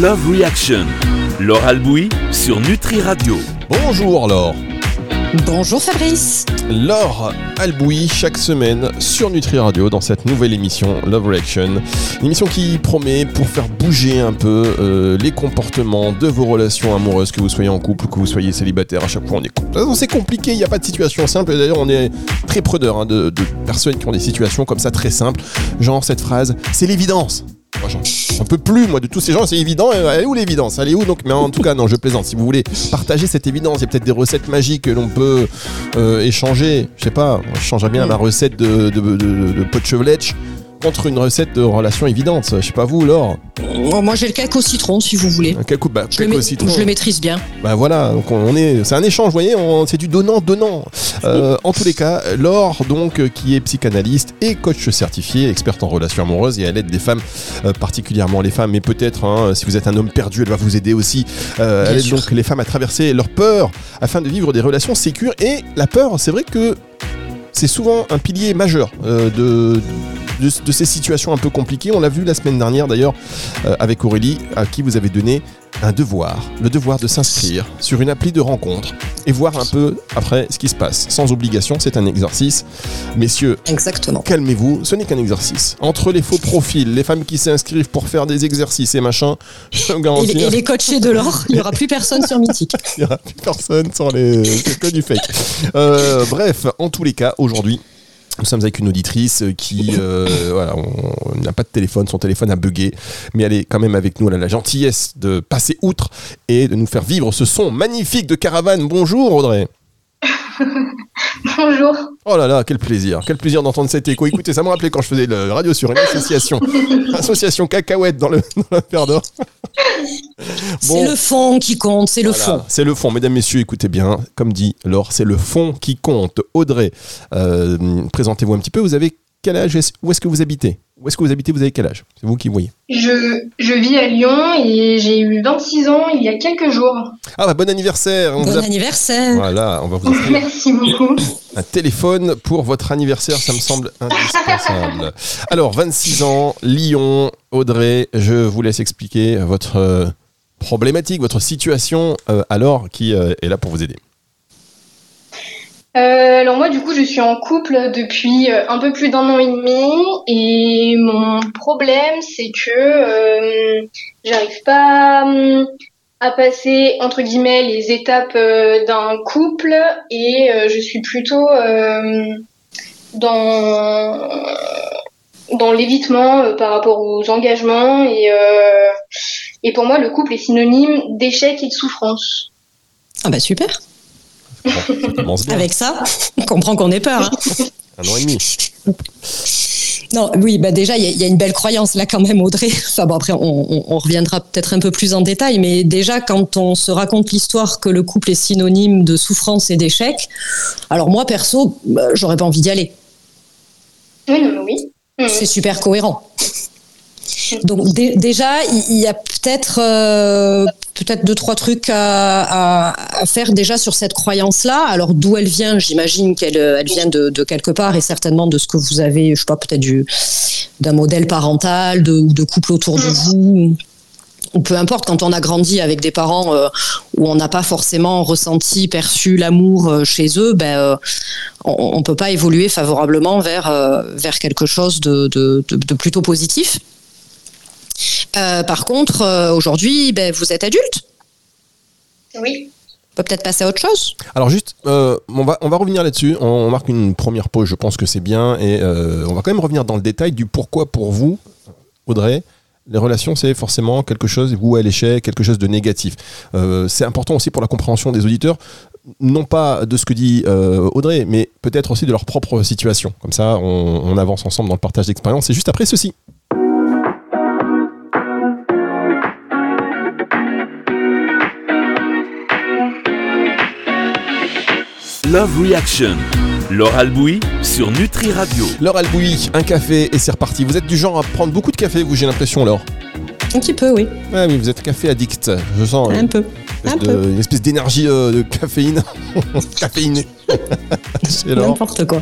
Love Reaction. Laure Albouy sur Nutri Radio. Bonjour Laure. Bonjour Fabrice. Laure Albouy chaque semaine sur Nutri Radio dans cette nouvelle émission Love Reaction. Une émission qui promet pour faire bouger un peu euh, les comportements de vos relations amoureuses, que vous soyez en couple, que vous soyez célibataire. À chaque fois, on est C'est compliqué, il n'y a pas de situation simple. Et d'ailleurs, on est très preneur hein, de, de personnes qui ont des situations comme ça très simples. Genre cette phrase, c'est l'évidence. Moi, j'en peux plus, moi, de tous ces gens, c'est évident. Elle est où l'évidence? Elle est où donc? Mais en tout cas, non, je plaisante. Si vous voulez partager cette évidence, il y a peut-être des recettes magiques que l'on peut euh, échanger. Je sais pas, je changerais bien ma recette de, de, de, de pot de chevelette contre une recette de relation évidente. Je sais pas vous, Laure. Oh, moi, j'ai le cake au citron, si vous voulez. Un cake, au- bah, Je cake le, au citron. je le maîtrise bien. Bah voilà, donc on est, c'est un échange, vous voyez, on- c'est du donnant-donnant. Euh, en tous les cas, Laure, donc, qui est psychanalyste et coach certifié, experte en relations amoureuses et elle aide les femmes, euh, particulièrement les femmes, mais peut-être, hein, si vous êtes un homme perdu, elle va vous aider aussi. Euh, elle aide sûr. donc les femmes à traverser leur peur afin de vivre des relations sécures. Et la peur, c'est vrai que c'est souvent un pilier majeur euh, de, ces situations un peu compliquées. On l'a vu la semaine dernière d'ailleurs euh, avec Aurélie, à qui vous avez donné un devoir, le devoir de s'inscrire sur une appli de rencontre et voir un peu après ce qui se passe. Sans obligation, c'est un exercice. Messieurs, Exactement. calmez-vous, ce n'est qu'un exercice. Entre les faux profils, les femmes qui s'inscrivent pour faire des exercices et machin, je vous Et, les- et les coachés de l'or, il n'y aura plus personne sur Mythique. il n'y aura plus personne sur les c'est que du fake. Euh, bref, en tous les cas, aujourd'hui. Nous sommes avec une auditrice qui, euh, voilà, n'a pas de téléphone, son téléphone a bugué, mais elle est quand même avec nous. Elle a la gentillesse de passer outre et de nous faire vivre ce son magnifique de caravane. Bonjour Audrey. Bonjour. Oh là là, quel plaisir, quel plaisir d'entendre cet écho. Écoutez, ça me rappelait quand je faisais le radio sur une association, association cacahuète dans le, dans d'Or. C'est le fond qui compte, c'est le fond. C'est le fond, mesdames, messieurs, écoutez bien, comme dit Laure, c'est le fond qui compte. Audrey, euh, présentez-vous un petit peu, vous avez quel âge Est-ce- Où est-ce que vous habitez? Où est-ce que vous habitez Vous avez quel âge? C'est vous qui voyez. Je, je vis à Lyon et j'ai eu 26 ans il y a quelques jours. Ah bah bon anniversaire on vous Bon a- anniversaire. Voilà, on va vous offrir Merci beaucoup. un téléphone pour votre anniversaire, ça me semble indispensable. Alors, 26 ans, Lyon, Audrey, je vous laisse expliquer votre euh, problématique, votre situation, euh, alors qui euh, est là pour vous aider. Euh, alors moi du coup je suis en couple depuis euh, un peu plus d'un an et demi et mon problème c'est que euh, j'arrive pas hum, à passer entre guillemets les étapes d'un couple et je suis plutôt dans dans l'évitement par rapport aux engagements et et pour moi le couple est synonyme d'échec et de souffrance. Ah bah super. Bon, ça commence bien. Avec ça, on comprend qu'on ait peur. hein. Un an et demi. Non, oui, bah déjà, il y, a- il y a une belle croyance là quand même, Audrey. Enfin bon, après, on, on- on reviendra peut-être un peu plus en détail, mais déjà, quand on se raconte l'histoire que le couple est synonyme de souffrance et d'échec, alors moi, perso, bah, j'aurais pas envie d'y aller. Oui non mais oui. C'est super cohérent. Donc dé- déjà, il y a peut-être euh, peut-être deux trois trucs à, à- à faire déjà sur cette croyance-là. Alors d'où elle vient J'imagine qu'elle euh, elle vient de, de quelque part et certainement de ce que vous avez, je sais pas, peut-être du d'un modèle parental, de, ou de couple autour de vous. Ou peu importe, quand on a grandi avec des parents euh, où on n'a pas forcément ressenti, perçu l'amour euh, chez eux, ben, euh, on ne peut pas évoluer favorablement vers, vers quelque chose de, de, de- de plutôt positif. Euh, par contre, euh, aujourd'hui, ben, vous êtes adulte. Oui. On peut peut-être passer à autre chose. Alors juste, euh, on, va, on va revenir là-dessus. On, on marque une première pause, je pense que c'est bien. Et euh, on va quand même revenir dans le détail du pourquoi pour vous, Audrey. Les relations, c'est forcément quelque chose, vous à l'échec, quelque chose de négatif. Euh, c'est important aussi pour la compréhension des auditeurs, non pas de ce que dit euh, Audrey, mais peut-être aussi de leur propre situation. Comme ça, on, on avance ensemble dans le partage d'expérience. C'est juste après ceci. Love Reaction. Laure Albouy sur Nutri Radio. Laure Albouy, un café et c'est reparti. Vous êtes du genre à prendre beaucoup de café, vous, j'ai l'impression, Laure. Un petit peu, oui. Ouais, oui, vous êtes café addict. Je sens. euh, Un peu. espèce Un de- peu. une espèce d'énergie euh, de caféine. Caféinée. N'importe quoi.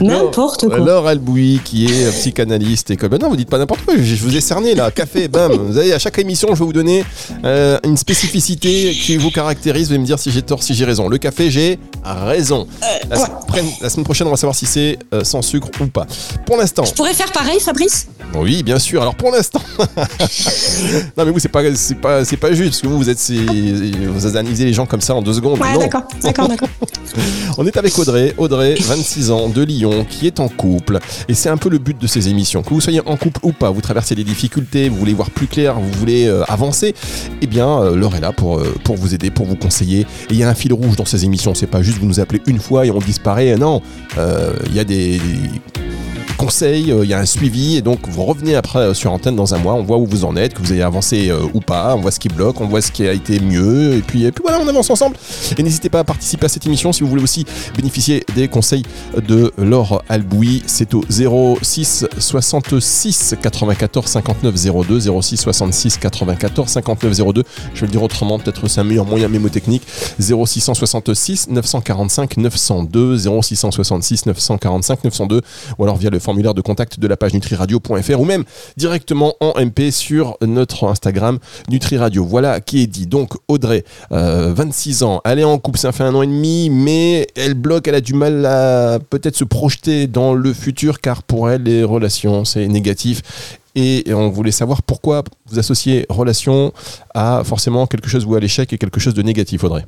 N'importe quoi. Laure Albouy, qui est psychanalyste et comme. Non, vous dites pas n'importe quoi. Je vous ai cerné là. Café, bam. Vous savez, à chaque émission, je vais vous donner euh, une spécificité qui vous caractérise. Vous allez me dire si j'ai tort, si j'ai raison. Le café, j'ai raison. La, semaine prochaine, on va savoir si c'est euh, sans sucre ou pas. Pour l'instant. Je pourrais faire pareil, Fabrice? Oui, bien sûr. Alors pour l'instant. non, mais vous, c'est pas, c'est pas, c'est pas juste parce que vous, vous êtes, vous analysez les gens comme ça en deux secondes. Ouais, d'accord, d'accord, d'accord. on est avec Audrey. Audrey, 26 ans, de Lyon, qui est en couple. Et c'est un peu le but de ces émissions. Que vous soyez en couple ou pas, vous traversez des difficultés, vous voulez voir plus clair, vous voulez euh, avancer, eh bien, euh, Laure est là pour, euh, pour vous aider, pour vous conseiller. Et il y a un fil rouge dans ces émissions. C'est pas juste vous nous appelez une fois et on disparaît. Non, il y a des conseils, euh, il y a un suivi, et donc vous revenez après euh, sur antenne dans un mois, on voit où vous en êtes, que vous avez avancé euh, ou pas, on voit ce qui bloque, on voit ce qui a été mieux, et puis, voilà, on avance ensemble. Et n'hésitez pas à participer à cette émission si vous voulez aussi bénéficier des conseils de Laure Albouy. C'est au 06 66 94 59 02, 06 66 94 59 02. Je vais le dire autrement, peut-être c'est un meilleur moyen mémotechnique. 0666 945 902, 0666 945 902, ou alors via le formulaire de contact de la page nutriradio.fr ou même directement en MP sur notre Instagram NutriRadio. Voilà qui est dit. Donc Audrey, 26 euh, ans, elle est en couple, ça fait un an et demi, mais elle bloque, elle a du mal à peut-être se projeter dans le futur car pour elle les relations c'est négatif et on voulait savoir pourquoi vous associez relation à forcément quelque chose ou à l'échec et quelque chose de négatif, Audrey.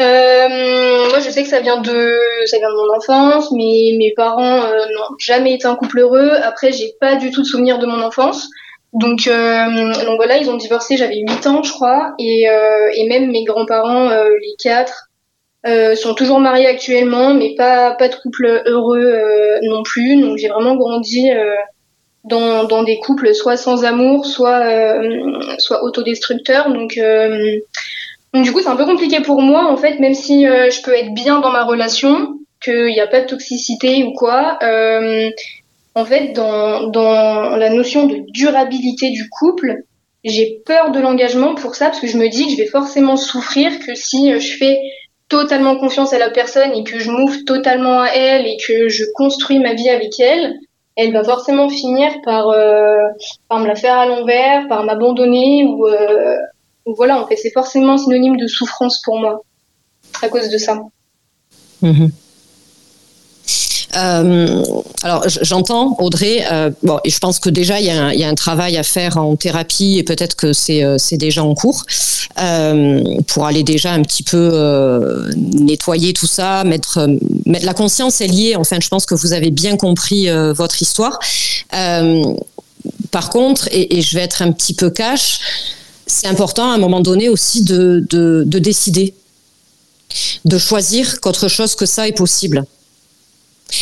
Euh, je sais que ça vient de, ça vient de mon enfance. mais mes parents euh, n'ont jamais été un couple heureux. Après, j'ai pas du tout de souvenirs de mon enfance. Donc, euh, voilà, ils ont divorcé. J'avais 8 ans, je crois, et, euh, même mes grands-parents, les quatre, sont toujours mariés actuellement, mais pas pas de couple heureux non plus. Donc, j'ai vraiment grandi. dans, dans des couples soit sans amour, soit soit autodestructeurs. Donc donc du coup, c'est un peu compliqué pour moi, en fait, même si euh, je peux être bien dans ma relation, qu'il n'y a pas de toxicité ou quoi. Euh, en fait, dans, dans la notion de durabilité du couple, j'ai peur de l'engagement pour ça, parce que je me dis que je vais forcément souffrir, que si euh, je fais totalement confiance à la personne et que je m'ouvre totalement à elle et que je construis ma vie avec elle, elle va forcément finir par, euh, par me la faire à l'envers, par m'abandonner ou, euh, donc voilà, en fait, c'est forcément synonyme de souffrance pour moi à cause de ça. Mhm. Euh, alors j'entends Audrey, euh, bon, et je pense que déjà il y, a un, travail à faire en thérapie et peut-être que c'est euh, déjà en cours pour aller déjà un petit peu nettoyer tout ça, mettre, mettre la conscience est liée. Enfin, je pense que vous avez bien compris votre histoire. par contre, et, et, je vais être un petit peu cash, c'est important à un moment donné aussi de, de, décider, de choisir qu'autre chose que ça est possible.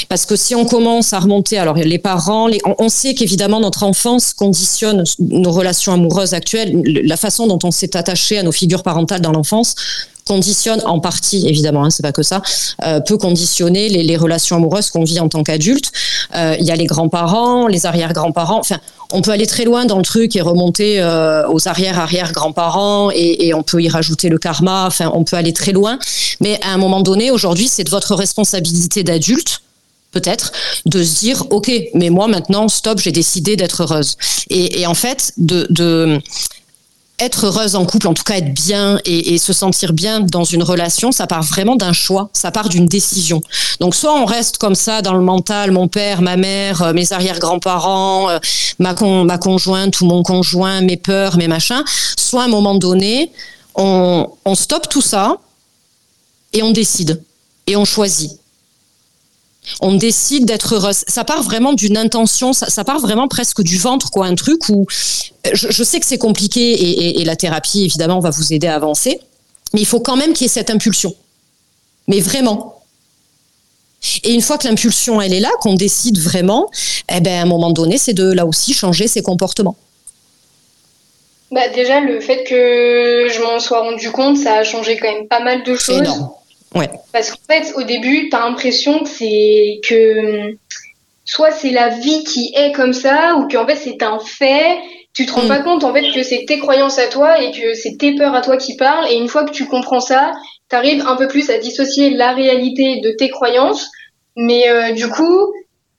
Parce que si on commence à remonter, alors les parents, on, sait qu'évidemment notre enfance conditionne nos relations amoureuses actuelles, la façon dont on s'est attaché à nos figures parentales dans l'enfance conditionne en partie, évidemment, hein, c'est pas que ça, euh, peut conditionner les, relations amoureuses qu'on vit en tant qu'adulte. Euh, il y a les grands-parents, les arrière-grands-parents. Enfin, on peut aller très loin dans le truc et remonter euh, aux arrière-arrière-grands-parents et, on peut y rajouter le karma. Enfin, on peut aller très loin. Mais à un moment donné, aujourd'hui, c'est de votre responsabilité d'adulte peut-être, de se dire, OK, mais moi maintenant, stop, j'ai décidé d'être heureuse. Et, en fait, de être heureuse en couple, en tout cas être bien et, se sentir bien dans une relation, ça part vraiment d'un choix, ça part d'une décision. Donc soit on reste comme ça dans le mental, mon père, ma mère, euh, mes arrière-grands-parents, euh, ma, ma conjointe ou mon conjoint, mes peurs, mes machins, soit à un moment donné, on, on stoppe tout ça et on décide et on choisit on décide d'être heureuse. Ça part vraiment d'une intention, ça, part vraiment presque du ventre, quoi, un truc où euh, je, sais que c'est compliqué et, la thérapie, évidemment, va vous aider à avancer, mais il faut quand même qu'il y ait cette impulsion. Mais vraiment. Et une fois que l'impulsion, elle est là, qu'on décide vraiment, eh ben, à un moment donné, c'est de là aussi changer ses comportements. Bah déjà, le fait que je m'en sois rendu compte, ça a changé quand même pas mal de choses. Ouais. Parce qu'en fait, au début, tu as l'impression que c'est que soit c'est la vie qui est comme ça, ou qu'en fait c'est un fait. Tu te rends mm. pas compte en fait que c'est tes croyances à toi et que c'est tes peurs à toi qui parlent. Et une fois que tu comprends ça, t'arrives un peu plus à dissocier la réalité de tes croyances. Mais euh, du coup,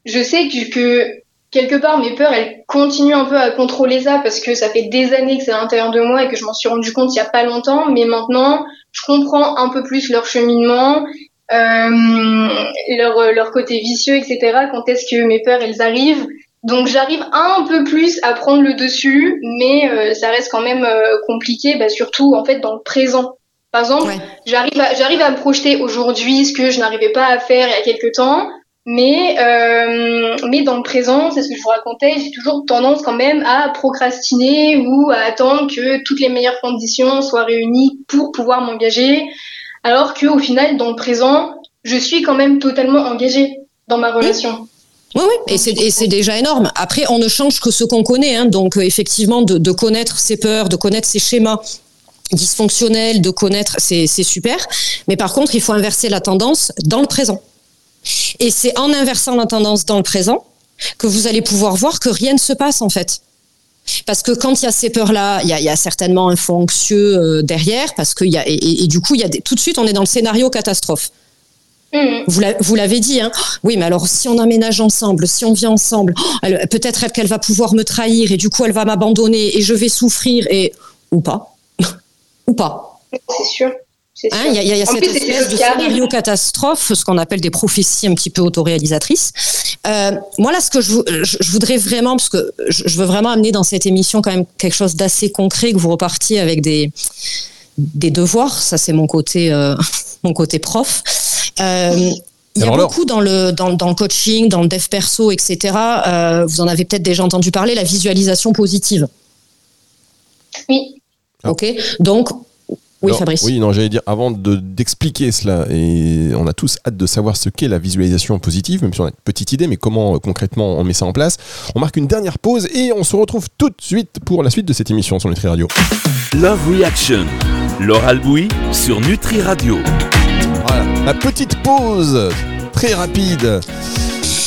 je sais que, que, quelque part mes peurs, elles continuent un peu à contrôler ça parce que ça fait des années que c'est à l'intérieur de moi et que je m'en suis rendu compte il y a pas longtemps. Mais maintenant, je comprends un peu plus leur cheminement, euh, leur, leur côté vicieux, etc. Quand est-ce que mes peurs, elles arrivent? Donc j'arrive un peu plus à prendre le dessus, mais euh, ça reste quand même euh, compliqué, bah, surtout en fait dans le présent. Par exemple, j'arrive à, j'arrive à me projeter aujourd'hui ce que je n'arrivais pas à faire il y a quelques temps, mais euh, mais dans le présent, c'est ce que je vous racontais, j'ai toujours tendance quand même à procrastiner ou à attendre que toutes les meilleures conditions soient réunies pour pouvoir m'engager, alors que au final dans le présent, je suis quand même totalement engagée dans ma relation. Oui, oui, et c'est déjà énorme. Après, on ne change que ce qu'on connaît. Hein. Donc, euh, effectivement, de, de, connaître ses peurs, de connaître ses schémas dysfonctionnels, de connaître, c'est super. Mais par contre, il faut inverser la tendance dans le présent. Et c'est en inversant la tendance dans le présent que vous allez pouvoir voir que rien ne se passe, en fait. Parce que quand il y a ces peurs-là, il y a, y a, certainement un fond anxieux euh, derrière, parce que y a, et, et, du coup, il y a des, tout de suite, on est dans le scénario catastrophe. Mmh. Vous l'avez dit, hein Oui, mais alors si on aménage ensemble, si on vit ensemble, oh, peut-être qu'elle va pouvoir me trahir et du coup elle va m'abandonner et je vais souffrir et ou pas, ou pas. C'est sûr. Hein, il y a, y a cette plus, espèce de scénario catastrophe, ce qu'on appelle des prophéties un petit peu autoréalisatrices. Euh, moi là, ce que je, je, je, voudrais vraiment, parce que je, je veux vraiment amener dans cette émission quand même quelque chose d'assez concret, que vous repartiez avec des des devoirs. Ça, c'est mon côté euh, mon côté prof. Euh, il y a alors beaucoup dans le, dans, dans, le coaching, dans le dev perso, etc. Euh, vous en avez peut-être déjà entendu parler, la visualisation positive. Oui. Ah. Ok. Donc, oui, non, Fabrice. Oui, non, j'allais dire, avant d'expliquer cela, et on a tous hâte de savoir ce qu'est la visualisation positive, même si on a une petite idée, mais comment euh, concrètement on met ça en place. On marque une dernière pause et on se retrouve tout de suite pour la suite de cette émission sur Nutri Radio. Love Reaction, Laure Albouy sur Nutri Radio. Voilà, la petite pause, très rapide.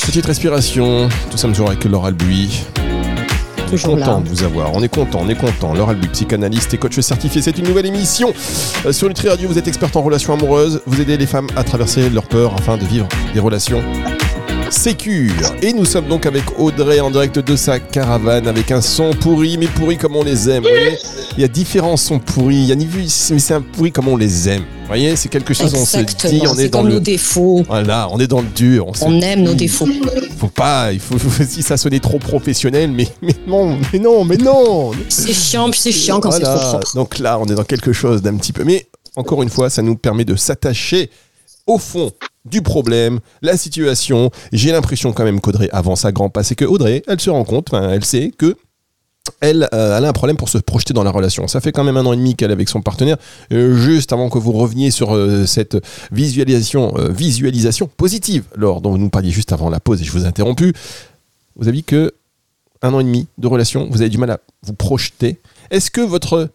Petite respiration, tout ça me toujours avec Laure Albouy. Toujours content là. de vous avoir. On est content, on est content. Laure Albu, psychanalyste et coach certifié. C'est une nouvelle émission euh, sur Nutri Radio. Vous êtes experte en relations amoureuses. Vous aidez les femmes à traverser leurs peurs afin de vivre des relations sécures. Et nous sommes donc avec Audrey en direct de sa caravane avec un son pourri, mais pourri comme on les aime. Vous voyez Il y a différents sons pourris. Il y a ni vu, mais c'est un pourri comme on les aime. Vous voyez, c'est quelque chose on se dit, on est, est dans comme le nos défauts. voilà, on est dans le dur. On, aime nos défauts. Faut pas, il faut, faut si ça sonnait trop professionnel, mais, mais non, mais non, mais non. C'est chiant, puis c'est chiant quand Voilà. c'est trop propre. Donc là, on est dans quelque chose d'un petit peu. Mais encore une fois, ça nous permet de s'attacher au fond du problème, la situation. J'ai l'impression quand même qu'Audrey avance à grands pas. C'est que Audrey, elle se rend compte, elle sait que elle, euh, elle a un problème pour se projeter dans la relation. Ça fait quand même un an et demi qu'elle est avec son partenaire. Euh, juste avant que vous reveniez sur euh, cette visualisation, visualisation positive, Laure, dont vous nous parliez juste avant la pause et je vous ai interrompu, vous avez dit que un an et demi de relation, vous avez du mal à vous projeter. Est-ce que votre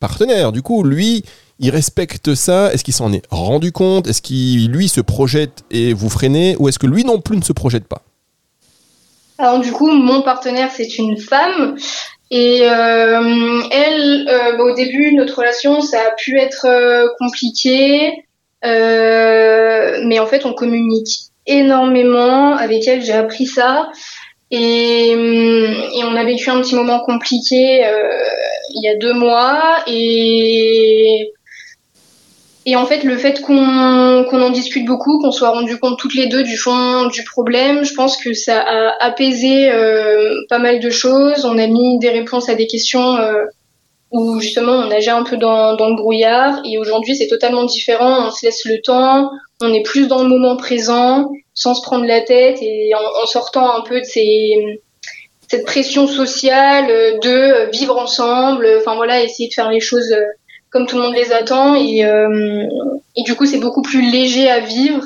partenaire, du coup, lui, il respecte ça Est-ce qu'il s'en est rendu compte Est-ce qu'il, lui, se projette et vous freinez Ou est-ce que lui non plus ne se projette pas? Alors du coup, mon partenaire, c'est une femme. Et euh, elle, euh, bah, au début, notre relation, ça a pu être euh, compliqué. Mais en fait, on communique énormément. Avec elle, j'ai appris ça. Et, on a vécu un petit moment compliqué il y a deux mois. Et, et en fait, le fait qu'on en discute beaucoup, qu'on soit rendu compte toutes les deux du fond du problème, je pense que ça a apaisé euh, pas mal de choses. On a mis des réponses à des questions euh, où justement on nageait un peu dans, le brouillard. Et aujourd'hui, c'est totalement différent. On se laisse le temps, on est plus dans le moment présent, sans se prendre la tête et en, sortant un peu de cette pression sociale de vivre ensemble. Enfin voilà, essayer de faire les choses comme tout le monde les attend et, euh, et du coup c'est beaucoup plus léger à vivre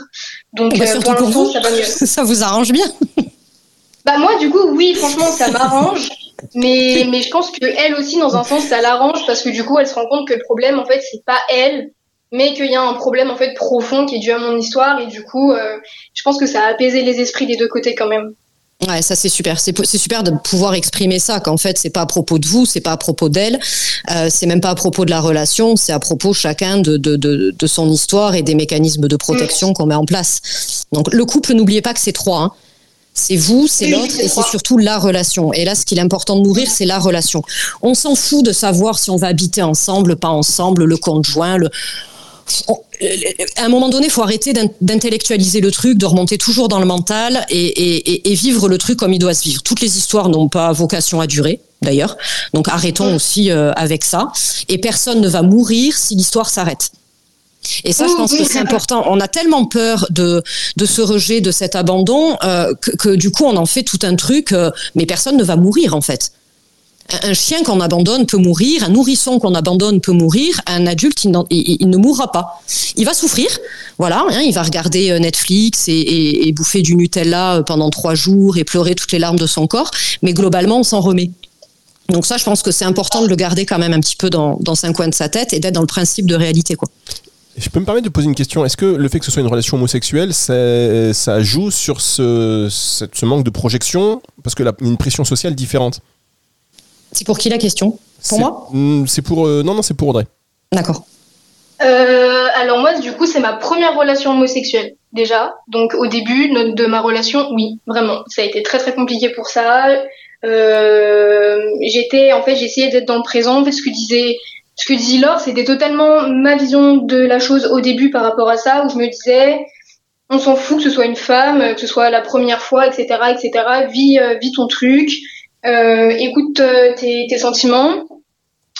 donc Bah, euh, surtout pour pour l'instant vous. ça va mieux Ça vous arrange bien. bah moi du coup oui franchement ça m'arrange mais mais je pense que elle aussi dans un sens ça l'arrange parce que du coup elle se rend compte que le problème en fait c'est pas elle mais qu'il y a un problème en fait profond qui est dû à mon histoire et du coup euh, je pense que ça a apaisé les esprits des deux côtés quand même Ouais, ça c'est super. C'est super de pouvoir exprimer ça. Qu'en fait, c'est pas à propos de vous, c'est pas à propos d'elle, euh, c'est même pas à propos de la relation, c'est à propos chacun de, de, de, de, son histoire et des mécanismes de protection qu'on met en place. Donc le couple, n'oubliez pas que c'est trois. Hein. C'est vous, c'est l'autre et c'est surtout la relation. Et là, ce qu'il est important de nourrir, c'est la relation. On s'en fout de savoir si on va habiter ensemble, pas ensemble, le conjoint, le à un moment donné, il faut arrêter d'intellectualiser le truc, de remonter toujours dans le mental et, vivre le truc comme il doit se vivre. Toutes les histoires n'ont pas vocation à durer, d'ailleurs. Donc arrêtons aussi euh, avec ça. Et personne ne va mourir si l'histoire s'arrête. Et ça, je pense que c'est important. On a tellement peur de, de ce rejet, de cet abandon, euh, que, du coup, on en fait tout un truc, euh, mais personne ne va mourir, en fait un chien qu'on abandonne peut mourir, un nourrisson qu'on abandonne peut mourir, un adulte, il, ne mourra pas. Il va souffrir, voilà, hein, il va regarder euh, Netflix et, bouffer du Nutella euh, pendant trois jours et pleurer toutes les larmes de son corps, mais globalement, on s'en remet. Donc ça, je pense que c'est important de le garder quand même un petit peu dans, un coin de sa tête et d'être dans le principe de réalité. Je peux me permettre de poser une question. Est-ce que le fait que ce soit une relation homosexuelle, ça, joue sur ce, manque de projection? Parce que une pression sociale différente. C'est pour qui la question? Pour moi? hmm, C'est pour. Euh, non, non, c'est pour Audrey. D'accord. Euh, alors moi, du coup, c'est ma première relation homosexuelle déjà. Donc au début de ma relation, oui, vraiment, ça a été très très compliqué pour ça. Euh, j'étais, en fait, j'essayais d'être dans le présent. ce que disait, ce que disait Laure, c'était totalement ma vision de la chose au début par rapport à ça, où je me disais, on s'en fout que ce soit une femme, que ce soit la première fois, etc., etc. Vis, vis ton truc euh, écoute euh, tes, tes, sentiments.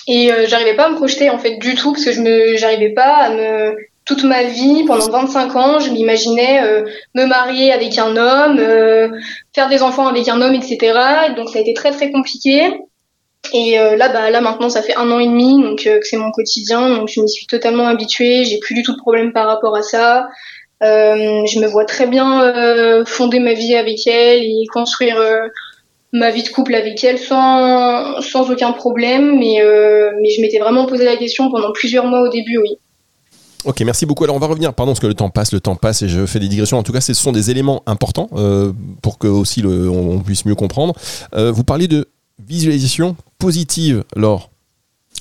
Et euh, j'arrivais pas à me projeter en fait du tout parce que je me j'arrivais pas à me toute ma vie pendant 25 ans, je m'imaginais me marier avec un homme, faire des enfants avec un homme, etc. Donc ça a été très très compliqué. Et là, bah là maintenant, ça fait un an et demi, donc que c'est mon quotidien, donc je m'y suis totalement habituée. J'ai plus du tout de problème par rapport à ça. je me vois très bien fonder ma vie avec elle et construire ma vie de couple avec elle sans, sans aucun problème, mais, euh, mais je m'étais vraiment posé la question pendant plusieurs mois au début, oui. Ok, merci beaucoup. Alors on va revenir, pardon, parce que le temps passe, le temps passe et je fais des digressions. En tout cas, ce sont des éléments importants euh, pour que aussi le, on, puisse mieux comprendre. Euh, vous parlez de visualisation positive, Laure.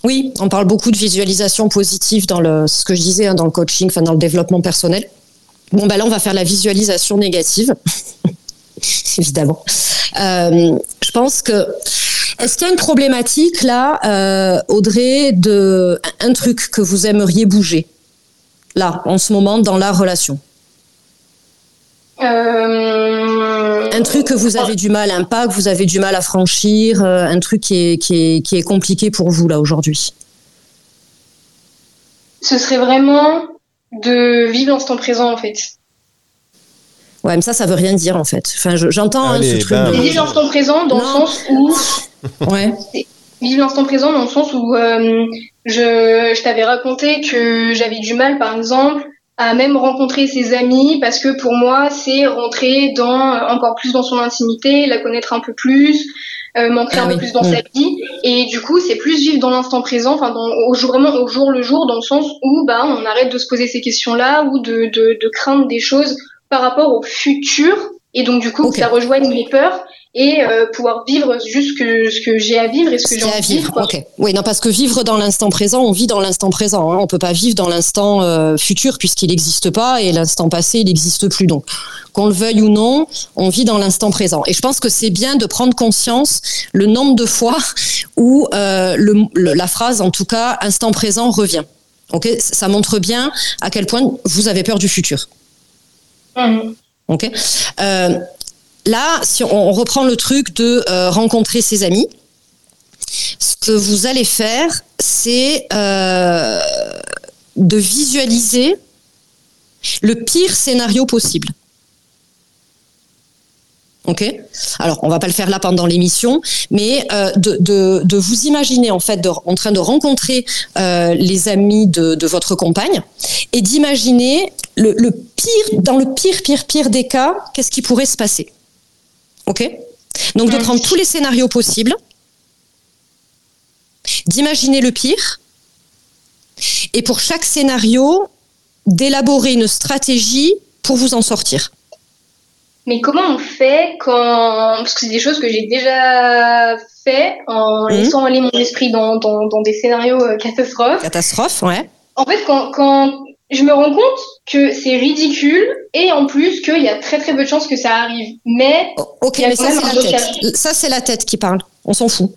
Oui, on parle beaucoup de visualisation positive dans le, ce que je disais, hein, dans le coaching, enfin dans le développement personnel. Bon, ben là, on va faire la visualisation négative. évidemment. Euh, je pense que est-ce qu'il y a une problématique là, euh, Audrey, de un truc que vous aimeriez bouger là en ce moment dans la relation? Euh... Un truc que vous avez du mal, un pas que vous avez du mal à franchir, un truc qui est, qui est, qui est compliqué pour vous là aujourd'hui? Ce serait vraiment de vivre l'instant présent en fait. Ouais, mais ça, ça veut rien dire en fait. Enfin, j'entends hein, ce truc. Ben, de... Vivre l'instant présent dans le sens où. ouais. Vivre l'instant présent dans le sens où euh, je, je t'avais raconté que j'avais du mal, par exemple, à même rencontrer ses amis parce que pour moi, c'est rentrer dans encore plus dans son intimité, la connaître un peu plus, euh, m'ancrer ah un peu plus dans sa vie. Et du coup, c'est plus vivre dans l'instant présent, enfin, au jour, vraiment au jour le jour, dans le sens où bah, on arrête de se poser ces questions-là ou de, de, de craindre des choses par rapport au futur et donc du coup ça rejoigne mes peurs et euh, pouvoir vivre juste que, ce que j'ai à vivre et ce que j'ai à vivre. Ok. Oui, non, parce que vivre dans l'instant présent, on vit dans l'instant présent. Hein. On peut pas vivre dans l'instant euh, futur puisqu'il n'existe pas et l'instant passé, il n'existe plus. Donc, qu'on le veuille ou non, on vit dans l'instant présent. Et je pense que c'est bien de prendre conscience le nombre de fois où euh, le, la phrase, en tout cas, instant présent revient. Ok, ça montre bien à quel point vous avez peur du futur. Mhm. Ok. Euh, là, si on reprend le truc de euh, rencontrer ses amis, ce que vous allez faire, c'est euh, de visualiser le pire scénario possible. Ok. Alors, on va pas le faire là pendant l'émission, mais euh, de, vous imaginer en fait en train de rencontrer euh, les amis de, votre compagne et d'imaginer le, pire, dans le pire, pire, pire des cas, qu'est-ce qui pourrait se passer. Ok. Donc de prendre tous les scénarios possibles, d'imaginer le pire, et pour chaque scénario, d'élaborer une stratégie pour vous en sortir. Mais comment on fait quand parce que c'est des choses que j'ai déjà fait en Mhm. laissant aller mon esprit dans, dans, dans des scénarios euh, catastrophes. Catastrophe, ouais. En fait, quand, quand je me rends compte que c'est ridicule et en plus qu'il y a très très peu de chances que ça arrive. Mais Ok, mais ça c'est un la tête. Ça c'est la tête qui parle. On s'en fout.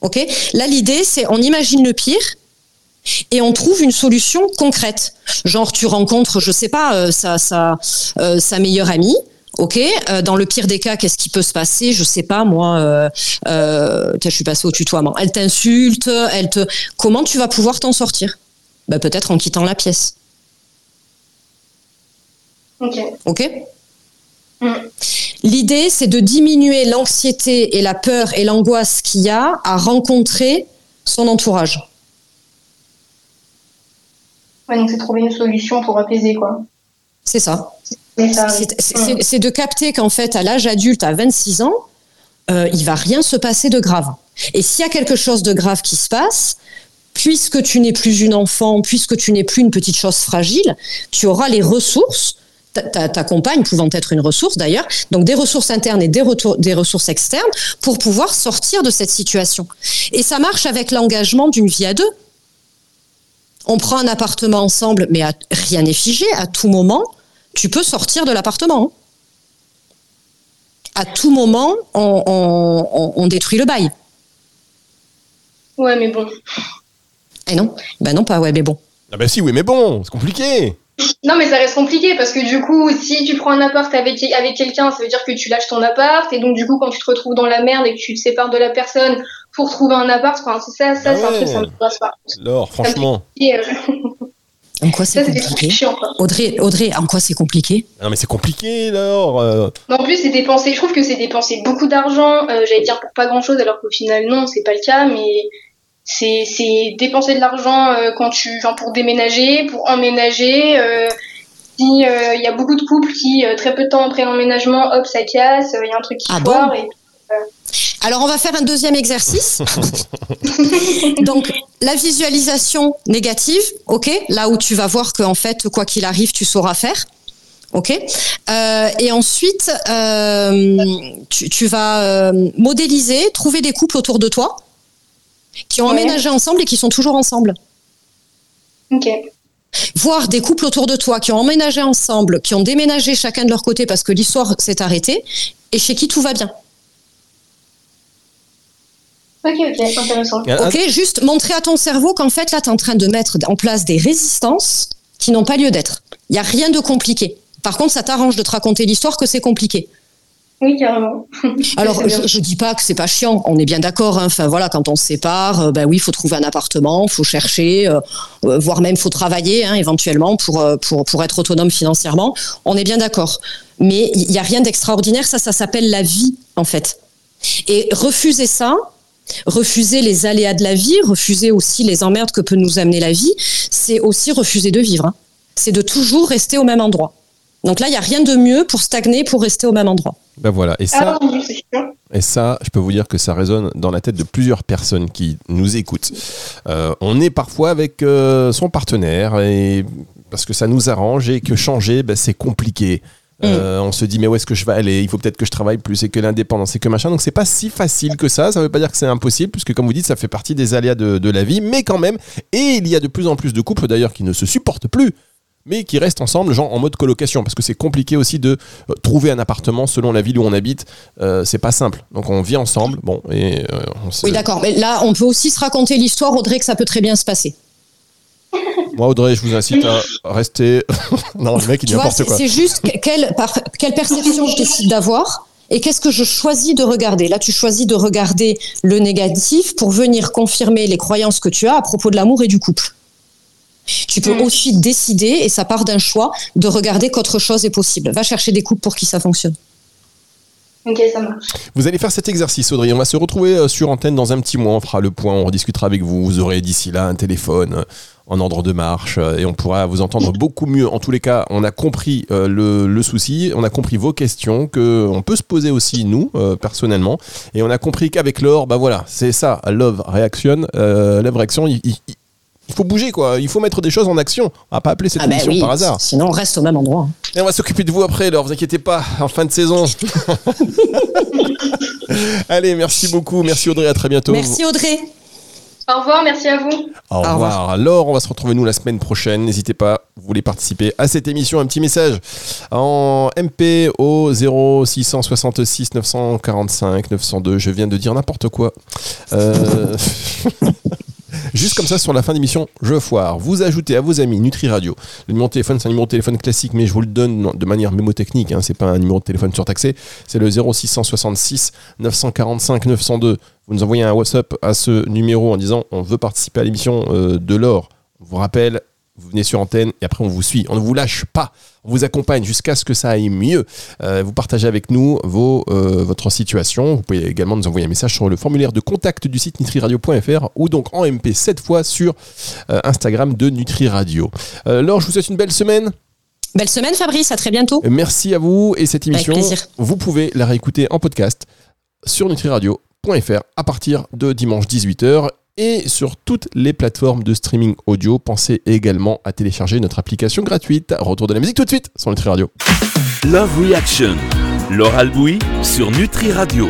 Ok? Là l'idée c'est on imagine le pire et on trouve une solution concrète. Genre tu rencontres, je sais pas, euh, sa sa euh, sa meilleure amie. Ok. Euh, dans le pire des cas, qu'est-ce qui peut se passer? Je sais pas moi. Je suis passée au tutoiement. Elle t'insulte. Elle te. Comment tu vas pouvoir t'en sortir? Bah, peut-être en quittant la pièce. ok. Ok? Mm. L'idée, c'est de diminuer l'anxiété et la peur et l'angoisse qu'il y a à rencontrer son entourage. Ouais, donc c'est trouver une solution pour apaiser quoi. C'est ça. C'est- c'est de capter qu'en fait, à l'âge adulte, à 26 ans, euh, il va rien se passer de grave. Et s'il y a quelque chose de grave qui se passe, puisque tu n'es plus une enfant, puisque tu n'es plus une petite chose fragile, tu auras les ressources. Ta, ta- ta compagne pouvant être une ressource d'ailleurs, donc des ressources internes et des ressources externes pour pouvoir sortir de cette situation. Et ça marche avec l'engagement d'une vie à deux. On prend un appartement ensemble, mais à- rien n'est figé. À tout moment, tu peux sortir de l'appartement. À tout moment, on, on- on- on détruit le bail. Ouais, mais bon. Eh non Ben non, pas ouais, mais bon. Ah bah si, oui, mais bon, c'est compliqué. Non, mais ça reste compliqué parce que du coup, si tu prends un appart avec, avec quelqu'un, ça veut dire que tu lâches ton appart. Et donc, du coup, quand tu te retrouves dans la merde et que tu te sépares de la personne pour trouver un appart, enfin, c'est ça, ça Ah c'est un ouais. truc, ça me passe pas. Laure, franchement. Euh, En quoi c'est compliqué chiants, quoi. Audrey, Audrey, en quoi c'est compliqué Non mais c'est compliqué, Laure. euh. En plus, c'est dépenser, je trouve que c'est dépenser beaucoup d'argent, euh, j'allais dire pour pas grand chose, alors qu'au final, non, c'est pas le cas, mais c'est, c'est dépenser de l'argent euh, quand tu, enfin, pour déménager, pour emménager, euh, si, euh, il y a beaucoup de couples qui, euh, très peu de temps après l'emménagement, hop, ça casse, il y a un truc qui Ah bon foire, et Alors, on va faire un deuxième exercice. Donc, la visualisation négative, ok Là où tu vas voir qu'en fait, quoi qu'il arrive, tu sauras faire. Ok Euh, Et ensuite, euh, tu, tu vas euh, modéliser, trouver des couples autour de toi qui ont Ouais. emménagé ensemble et qui sont toujours ensemble. ok. voir des couples autour de toi qui ont emménagé ensemble, qui ont déménagé chacun de leur côté parce que l'histoire s'est arrêtée, et chez qui tout va bien. Ok, ok, intéressant. Un- Ok, juste montrer à ton cerveau qu'en fait là, tu es en train de mettre en place des résistances qui n'ont pas lieu d'être. Il n'y a rien de compliqué. Par contre, ça t'arrange de te raconter l'histoire que c'est compliqué. Oui, carrément. Alors, je, je dis pas que c'est pas chiant. On est bien d'accord. hein. Enfin voilà, quand on se sépare, euh, ben oui, il faut trouver un appartement, faut chercher, euh, euh, voire même faut travailler hein, éventuellement pour euh, pour pour être autonome financièrement. On est bien d'accord. Mais il y a rien d'extraordinaire. Ça, ça s'appelle la vie en fait. Et refuser ça, refuser les aléas de la vie, refuser aussi les emmerdes que peut nous amener la vie, c'est aussi refuser de vivre. hein. C'est de toujours rester au même endroit. Donc là, il y a rien de mieux pour stagner, pour rester au même endroit. Ben voilà, et ça, Ah et ça, je peux vous dire que ça résonne dans la tête de plusieurs personnes qui nous écoutent. Euh, on est parfois avec euh, son partenaire et parce que ça nous arrange et que changer, ben, c'est compliqué. Euh, on se dit mais où est-ce que je vais aller? Il faut peut-être que je travaille plus et que l'indépendance et que machin. Donc c'est pas si facile que ça. Ça veut pas dire que c'est impossible puisque comme vous dites, ça fait partie des aléas de, de la vie, mais quand même. Et il y a de plus en plus de couples d'ailleurs qui ne se supportent plus mais qui restent ensemble, genre en mode colocation, parce que c'est compliqué aussi de euh, trouver un appartement selon la ville où on habite. Euh, c'est pas simple. Donc on vit ensemble, bon, et euh, on se... Oui, d'accord. Mais là, on peut aussi se raconter l'histoire, Audrey, que ça peut très bien se passer. Moi, Audrey, je vous incite à rester. non, le mec, il dit n'importe quoi. c'est juste que- quelle, par- quelle perception je décide d'avoir et qu'est-ce que je choisis de regarder. Là, tu choisis de regarder le négatif pour venir confirmer les croyances que tu as à propos de l'amour et du couple. Tu peux Mm. aussi décider, et ça part d'un choix, de regarder qu'autre chose est possible. Va chercher des couples pour qui ça fonctionne. Ok, ça marche. Vous allez faire cet exercice, Audrey. On va se retrouver euh, sur antenne dans un petit mois. On fera le point, on rediscutera avec vous. Vous aurez d'ici là un téléphone euh, en ordre de marche euh, et on pourra vous entendre beaucoup mieux. En tous les cas, on a compris le, le souci, on a compris vos questions, que on peut se poser aussi nous euh, personnellement, et on a compris qu'avec Laure, bah voilà, c'est ça, Love Reaction, euh, Love Reaction. Il, il- il faut bouger quoi, il faut mettre des choses en action. On va pas appeler cette Ah ben émission oui, par hasard. sinon on reste au même endroit. Et on va s'occuper de vous après, alors vous inquiétez pas, en fin de saison. Allez, merci beaucoup. Merci Audrey, à très bientôt. Merci Audrey. Au revoir, merci à vous. Au revoir. Alors, on va se retrouver nous la semaine prochaine. N'hésitez pas, vous voulez participer à cette émission, un petit message en MP au 0666 945 902. Je viens de dire n'importe quoi. Euh... Juste comme ça, sur la fin d'émission, je foire. Vous ajoutez à vos amis Nutri Radio. Le numéro de téléphone, c'est un numéro de téléphone classique, mais je vous le donne de manière mémotechnique. Hein. C'est pas un numéro de téléphone surtaxé. C'est le 0666 945 902. Vous nous envoyez un WhatsApp à ce numéro en disant on veut participer à l'émission euh, de l'or. On vous rappelle, vous venez sur antenne et après on vous suit. On ne vous lâche pas. On vous accompagne jusqu'à ce que ça aille mieux. Euh, vous partagez avec nous vos, euh, votre situation. Vous pouvez également nous envoyer un message sur le formulaire de contact du site nutriradio.fr ou donc en MP cette fois sur euh, Instagram de Nutri Radio. Laure, je vous souhaite une belle semaine. Belle semaine Fabrice, à très bientôt. Merci à vous et cette émission, vous pouvez la réécouter en podcast sur nutriradio.fr à partir de dimanche 18h et sur toutes les plateformes de streaming audio. Pensez également à télécharger notre application gratuite. Retour de la musique tout de suite sur Nutri Radio. Love Reaction, Laure Albouy sur Nutri Radio.